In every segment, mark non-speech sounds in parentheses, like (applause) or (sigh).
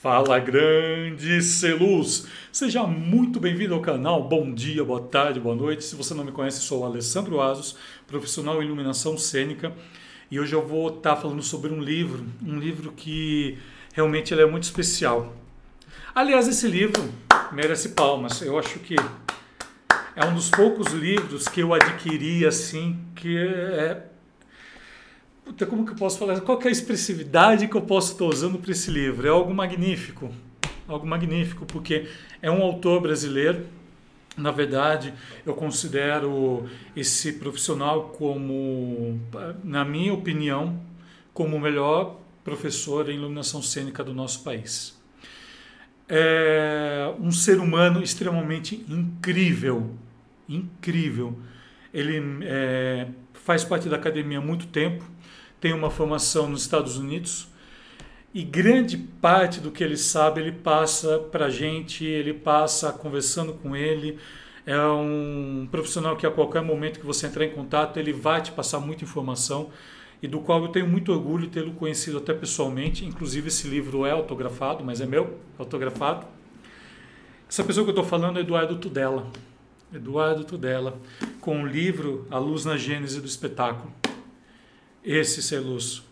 Fala grande Celuz! Seja muito bem-vindo ao canal. Bom dia, boa tarde, boa noite. Se você não me conhece, sou o Alessandro Asos, profissional em iluminação cênica, e hoje eu vou estar falando sobre um livro, um livro que realmente é muito especial. Aliás, esse livro merece palmas. Eu acho que é um dos poucos livros que eu adquiri assim que é Puta, como que eu posso falar? Qual é a expressividade que eu posso estar usando para esse livro? É algo magnífico. Algo magnífico, porque é um autor brasileiro. Na verdade, eu considero esse profissional como, na minha opinião, como o melhor professor em iluminação cênica do nosso país. É um ser humano extremamente incrível, incrível. Ele é, faz parte da academia há muito tempo, tem uma formação nos Estados Unidos e grande parte do que ele sabe ele passa para a gente, ele passa conversando com ele. É um profissional que a qualquer momento que você entrar em contato ele vai te passar muita informação e do qual eu tenho muito orgulho de tê-lo conhecido até pessoalmente. Inclusive esse livro é autografado, mas é meu, autografado. Essa pessoa que eu estou falando é Eduardo Tudela. Eduardo Tudela, com o livro A Luz na Gênese do Espetáculo. Esse Celus,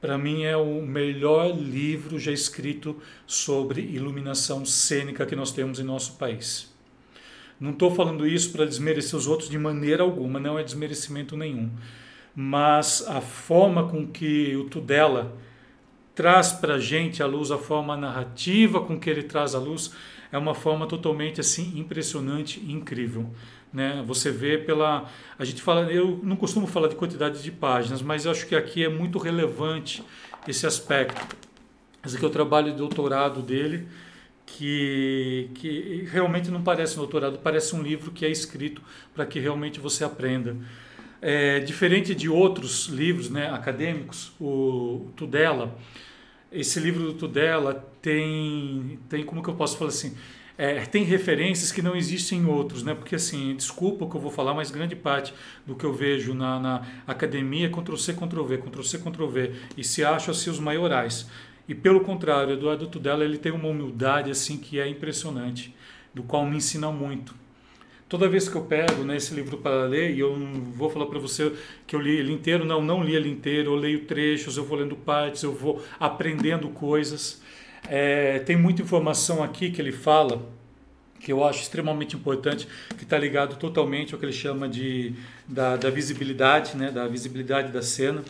para mim é o melhor livro já escrito sobre iluminação cênica que nós temos em nosso país. Não estou falando isso para desmerecer os outros de maneira alguma, não é desmerecimento nenhum. Mas a forma com que o Tudela traz para a gente a luz, a forma narrativa com que ele traz a luz, é uma forma totalmente assim impressionante e incrível. Né? Você vê pela. A gente fala, eu não costumo falar de quantidade de páginas, mas acho que aqui é muito relevante esse aspecto. Esse aqui é o trabalho de doutorado dele, que, que realmente não parece um doutorado, parece um livro que é escrito para que realmente você aprenda. É, diferente de outros livros né, acadêmicos, o Tudela, esse livro do Tudela tem, tem como que eu posso falar assim, é, tem referências que não existem em outros, né? Porque assim, desculpa o que eu vou falar, mas grande parte do que eu vejo na, na academia é Ctrl-C, Ctrl-V, Ctrl-C, Ctrl-V, e se acham assim os maiorais. E pelo contrário, Eduardo Tudela ele tem uma humildade assim que é impressionante, do qual me ensina muito. Toda vez que eu pego né, esse livro para ler, e eu vou falar para você que eu li ele inteiro, não, não li ele inteiro, eu leio trechos, eu vou lendo partes, eu vou aprendendo coisas. É, tem muita informação aqui que ele fala que eu acho extremamente importante, que está ligado totalmente ao que ele chama de da, da visibilidade, né, da visibilidade da cena.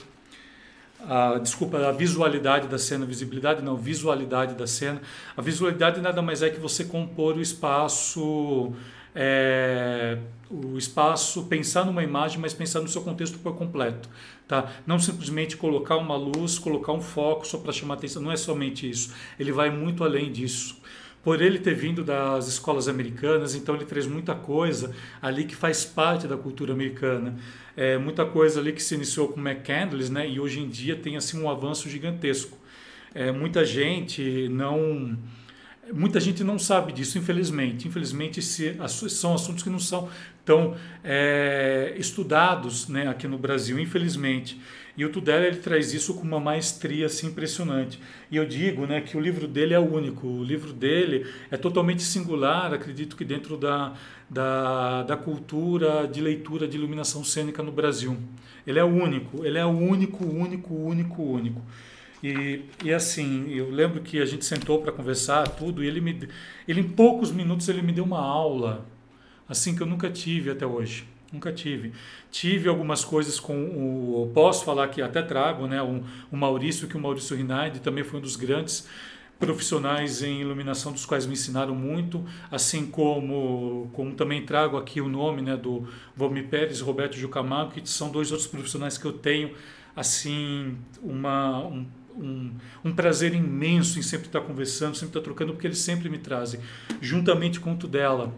A, desculpa, a visualidade da cena, visibilidade não, visualidade da cena. A visualidade nada mais é que você compor o espaço, é, o espaço, pensar numa imagem, mas pensar no seu contexto por completo. Tá? Não simplesmente colocar uma luz, colocar um foco só para chamar atenção, não é somente isso. Ele vai muito além disso. Por ele ter vindo das escolas americanas, então ele traz muita coisa ali que faz parte da cultura americana. É, muita coisa ali que se iniciou com McCandless, né? E hoje em dia tem assim um avanço gigantesco. É, muita gente não Muita gente não sabe disso, infelizmente. Infelizmente, se, são assuntos que não são tão é, estudados né, aqui no Brasil, infelizmente. E o Tudela ele traz isso com uma maestria assim, impressionante. E eu digo né, que o livro dele é único, o livro dele é totalmente singular, acredito que dentro da, da, da cultura de leitura de iluminação cênica no Brasil. Ele é único, ele é único, único, único, único. E, e assim, eu lembro que a gente sentou para conversar tudo e ele me ele em poucos minutos ele me deu uma aula assim que eu nunca tive até hoje. Nunca tive. Tive algumas coisas com o. Posso falar que até trago, né? O Maurício, que o Maurício Rinaldi também foi um dos grandes profissionais em iluminação dos quais me ensinaram muito, assim como, como também trago aqui o nome né, do Valmir Pérez Roberto Jucamago, que são dois outros profissionais que eu tenho assim uma, um, um, um, prazer imenso em sempre estar conversando, sempre estar trocando, porque eles sempre me trazem, juntamente com o Tudela.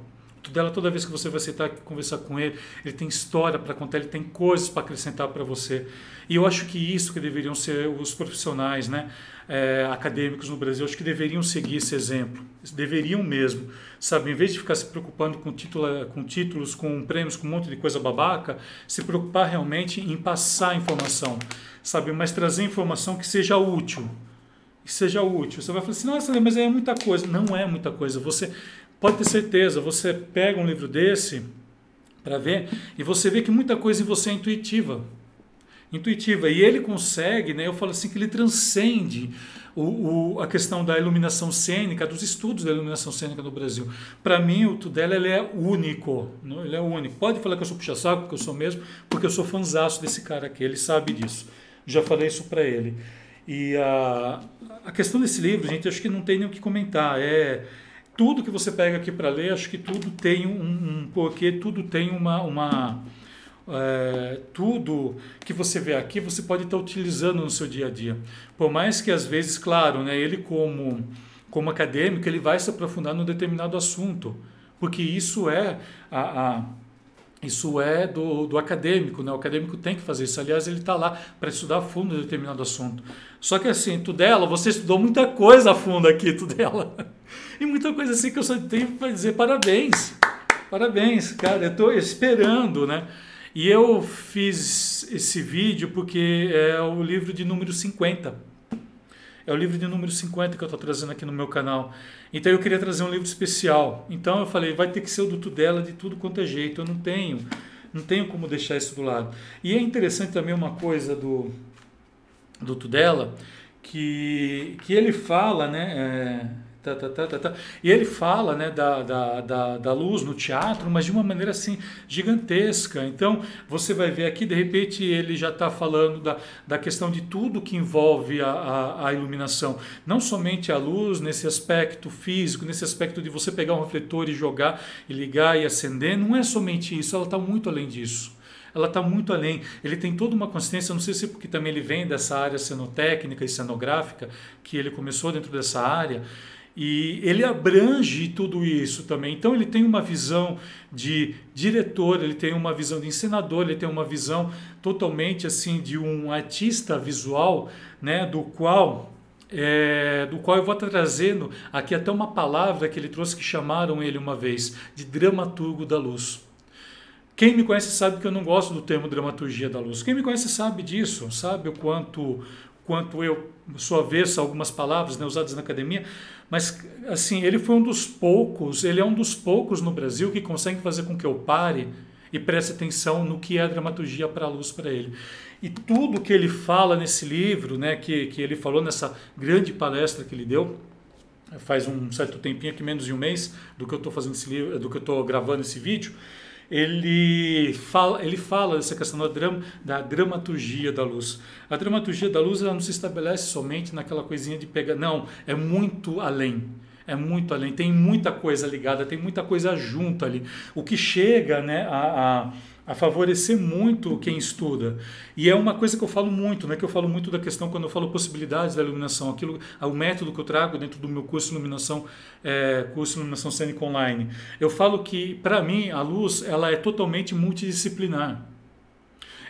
O Tudela, toda vez que você vai sentar e conversar com ele, ele tem história para contar, ele tem coisas para acrescentar para você. E eu acho que isso que deveriam ser os profissionais né, é, acadêmicos no Brasil, acho que deveriam seguir esse exemplo. Deveriam mesmo. Sabe, em vez de ficar se preocupando com, título, com títulos, com prêmios, com um monte de coisa babaca, se preocupar realmente em passar informação sabe? Mas trazer informação que seja útil, e seja útil. Você vai falar assim, nossa, mas é muita coisa. Não é muita coisa. Você pode ter certeza, você pega um livro desse para ver e você vê que muita coisa em você é intuitiva. Intuitiva. E ele consegue, né, eu falo assim, que ele transcende o, o, a questão da iluminação cênica, dos estudos da iluminação cênica no Brasil. Para mim, o Tudela ele é único. Não? Ele é único. Pode falar que eu sou puxa-saco, porque eu sou mesmo, porque eu sou fanzaço desse cara aqui. Ele sabe disso. Já falei isso para ele. E a, a questão desse livro, gente, acho que não tem nem o que comentar. É tudo que você pega aqui para ler, acho que tudo tem um, um porquê, tudo tem uma, uma é, tudo que você vê aqui você pode estar utilizando no seu dia a dia. Por mais que às vezes, claro, né, ele como, como acadêmico, ele vai se aprofundar num determinado assunto, porque isso é a, a isso é do, do acadêmico, né? o acadêmico tem que fazer isso. Aliás, ele está lá para estudar a fundo determinado assunto. Só que assim, Tudela, você estudou muita coisa a fundo aqui, (laughs) Tudela. E muita coisa assim que eu só tenho para dizer parabéns. Parabéns, cara. Eu estou esperando, né? E eu fiz esse vídeo porque é o livro de número 50. É o livro de número 50 que eu estou trazendo aqui no meu canal. Então eu queria trazer um livro especial. Então eu falei, vai ter que ser o do Tudela de tudo quanto é jeito. Eu não tenho, não tenho como deixar isso do lado. E é interessante também uma coisa do, do Tudela, que, que ele fala, né? É, Tá, tá, tá, tá, tá. E ele fala né, da, da, da, da, luz no teatro, mas de uma maneira assim gigantesca. Então você vai ver aqui, de repente, ele já está falando da, da questão de tudo que envolve a, a, a, iluminação. Não somente a luz nesse aspecto físico, nesse aspecto de você pegar um refletor e jogar e ligar e acender. Não é somente isso, ela está muito além disso ela está muito além. Ele tem toda uma consciência, não sei se porque também ele vem dessa área cenotécnica e cenográfica, que ele começou dentro dessa área, e ele abrange tudo isso também. Então ele tem uma visão de diretor, ele tem uma visão de encenador, ele tem uma visão totalmente assim de um artista visual, né, do qual é, do qual eu vou trazendo aqui até uma palavra que ele trouxe que chamaram ele uma vez de dramaturgo da luz. Quem me conhece sabe que eu não gosto do termo dramaturgia da luz. Quem me conhece sabe disso, sabe o quanto quanto eu sou avesso a algumas palavras né, usadas na academia, mas assim, ele foi um dos poucos, ele é um dos poucos no Brasil que consegue fazer com que eu pare e preste atenção no que é a dramaturgia para a luz para ele. E tudo que ele fala nesse livro, né, que, que ele falou nessa grande palestra que ele deu, faz um certo tempinho, aqui menos de um mês, do que eu estou fazendo esse livro, do que eu estou gravando esse vídeo, ele fala, ele fala dessa questão da, drama, da dramaturgia da luz. A dramaturgia da luz ela não se estabelece somente naquela coisinha de pegar. Não, é muito além. É muito além. Tem muita coisa ligada, tem muita coisa junto ali. O que chega né, a, a a favorecer muito quem estuda. E é uma coisa que eu falo muito, né, que eu falo muito da questão quando eu falo possibilidades da iluminação, aquilo, o método que eu trago dentro do meu curso de iluminação, é, curso de iluminação cênica online. Eu falo que para mim a luz ela é totalmente multidisciplinar.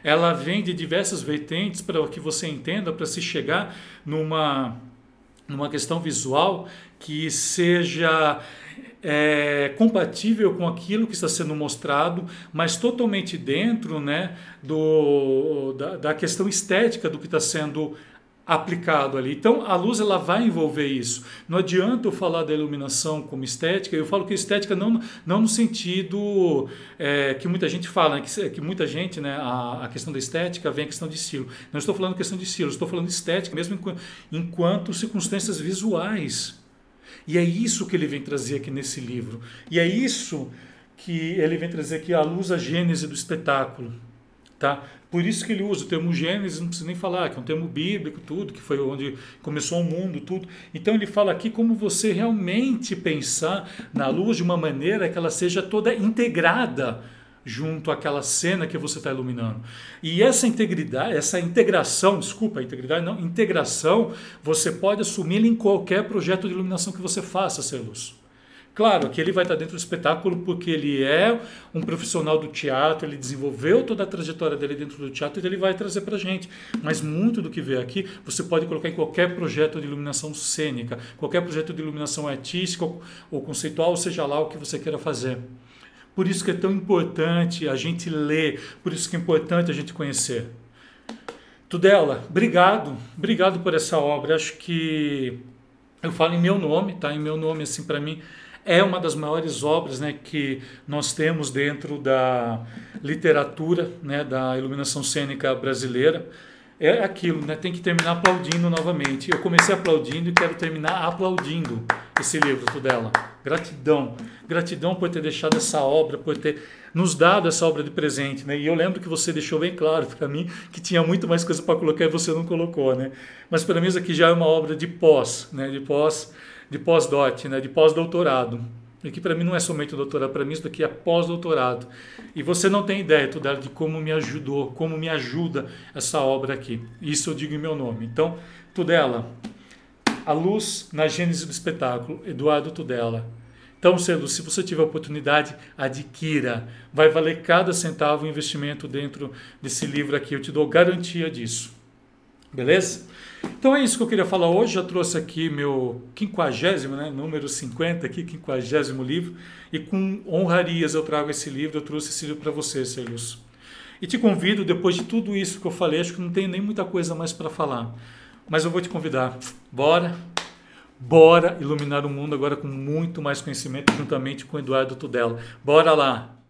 Ela vem de diversas vertentes para que você entenda, para se chegar numa numa questão visual que seja é, compatível com aquilo que está sendo mostrado, mas totalmente dentro né, do, da, da questão estética do que está sendo aplicado ali. Então a luz ela vai envolver isso. Não adianta eu falar da iluminação como estética. Eu falo que estética não, não no sentido é, que muita gente fala, né, que, que muita gente, né, a, a, questão da estética vem a questão de estilo. Não estou falando questão de estilo, estou falando de estética mesmo enquanto, enquanto circunstâncias visuais. E é isso que ele vem trazer aqui nesse livro. E é isso que ele vem trazer aqui a luz, a gênese do espetáculo. Tá? Por isso que ele usa o termo Gênesis, não precisa nem falar, que é um termo bíblico, tudo, que foi onde começou o mundo, tudo. Então ele fala aqui como você realmente pensar na luz de uma maneira que ela seja toda integrada junto àquela cena que você está iluminando. E essa integridade, essa integração, desculpa, integridade não, integração, você pode assumir em qualquer projeto de iluminação que você faça, ser luz. Claro que ele vai estar dentro do espetáculo porque ele é um profissional do teatro, ele desenvolveu toda a trajetória dele dentro do teatro e ele vai trazer para gente. Mas muito do que vê aqui você pode colocar em qualquer projeto de iluminação cênica, qualquer projeto de iluminação artística ou conceitual, seja lá o que você queira fazer. Por isso que é tão importante a gente ler, por isso que é importante a gente conhecer. Tudela, obrigado, obrigado por essa obra. Acho que eu falo em meu nome, tá? Em meu nome, assim, para mim é uma das maiores obras, né, que nós temos dentro da literatura, né, da iluminação cênica brasileira é aquilo, né? Tem que terminar aplaudindo novamente. Eu comecei aplaudindo e quero terminar aplaudindo esse livro dela. Gratidão, gratidão por ter deixado essa obra, por ter nos dado essa obra de presente, né? E eu lembro que você deixou bem claro para mim que tinha muito mais coisa para colocar e você não colocou, né? Mas mim isso aqui já é uma obra de pós, né? De pós, de pós-doc, né? De pós-doutorado. Que para mim não é somente o doutorado, para mim isso daqui é pós-doutorado. E você não tem ideia, Tudela, de como me ajudou, como me ajuda essa obra aqui. Isso eu digo em meu nome. Então, Tudela, a luz na gênese do espetáculo, Eduardo Tudela. Então, Celo, se você tiver oportunidade, adquira. Vai valer cada centavo o investimento dentro desse livro aqui. Eu te dou garantia disso. Beleza? Então é isso que eu queria falar hoje. Já trouxe aqui meu quinquagésimo, né, número 50 aqui, quinquagésimo livro. E com honrarias eu trago esse livro, eu trouxe esse livro para você, Celus. E te convido, depois de tudo isso que eu falei, acho que não tem nem muita coisa mais para falar. Mas eu vou te convidar. Bora, bora iluminar o mundo agora com muito mais conhecimento, juntamente com Eduardo Tudela. Bora lá!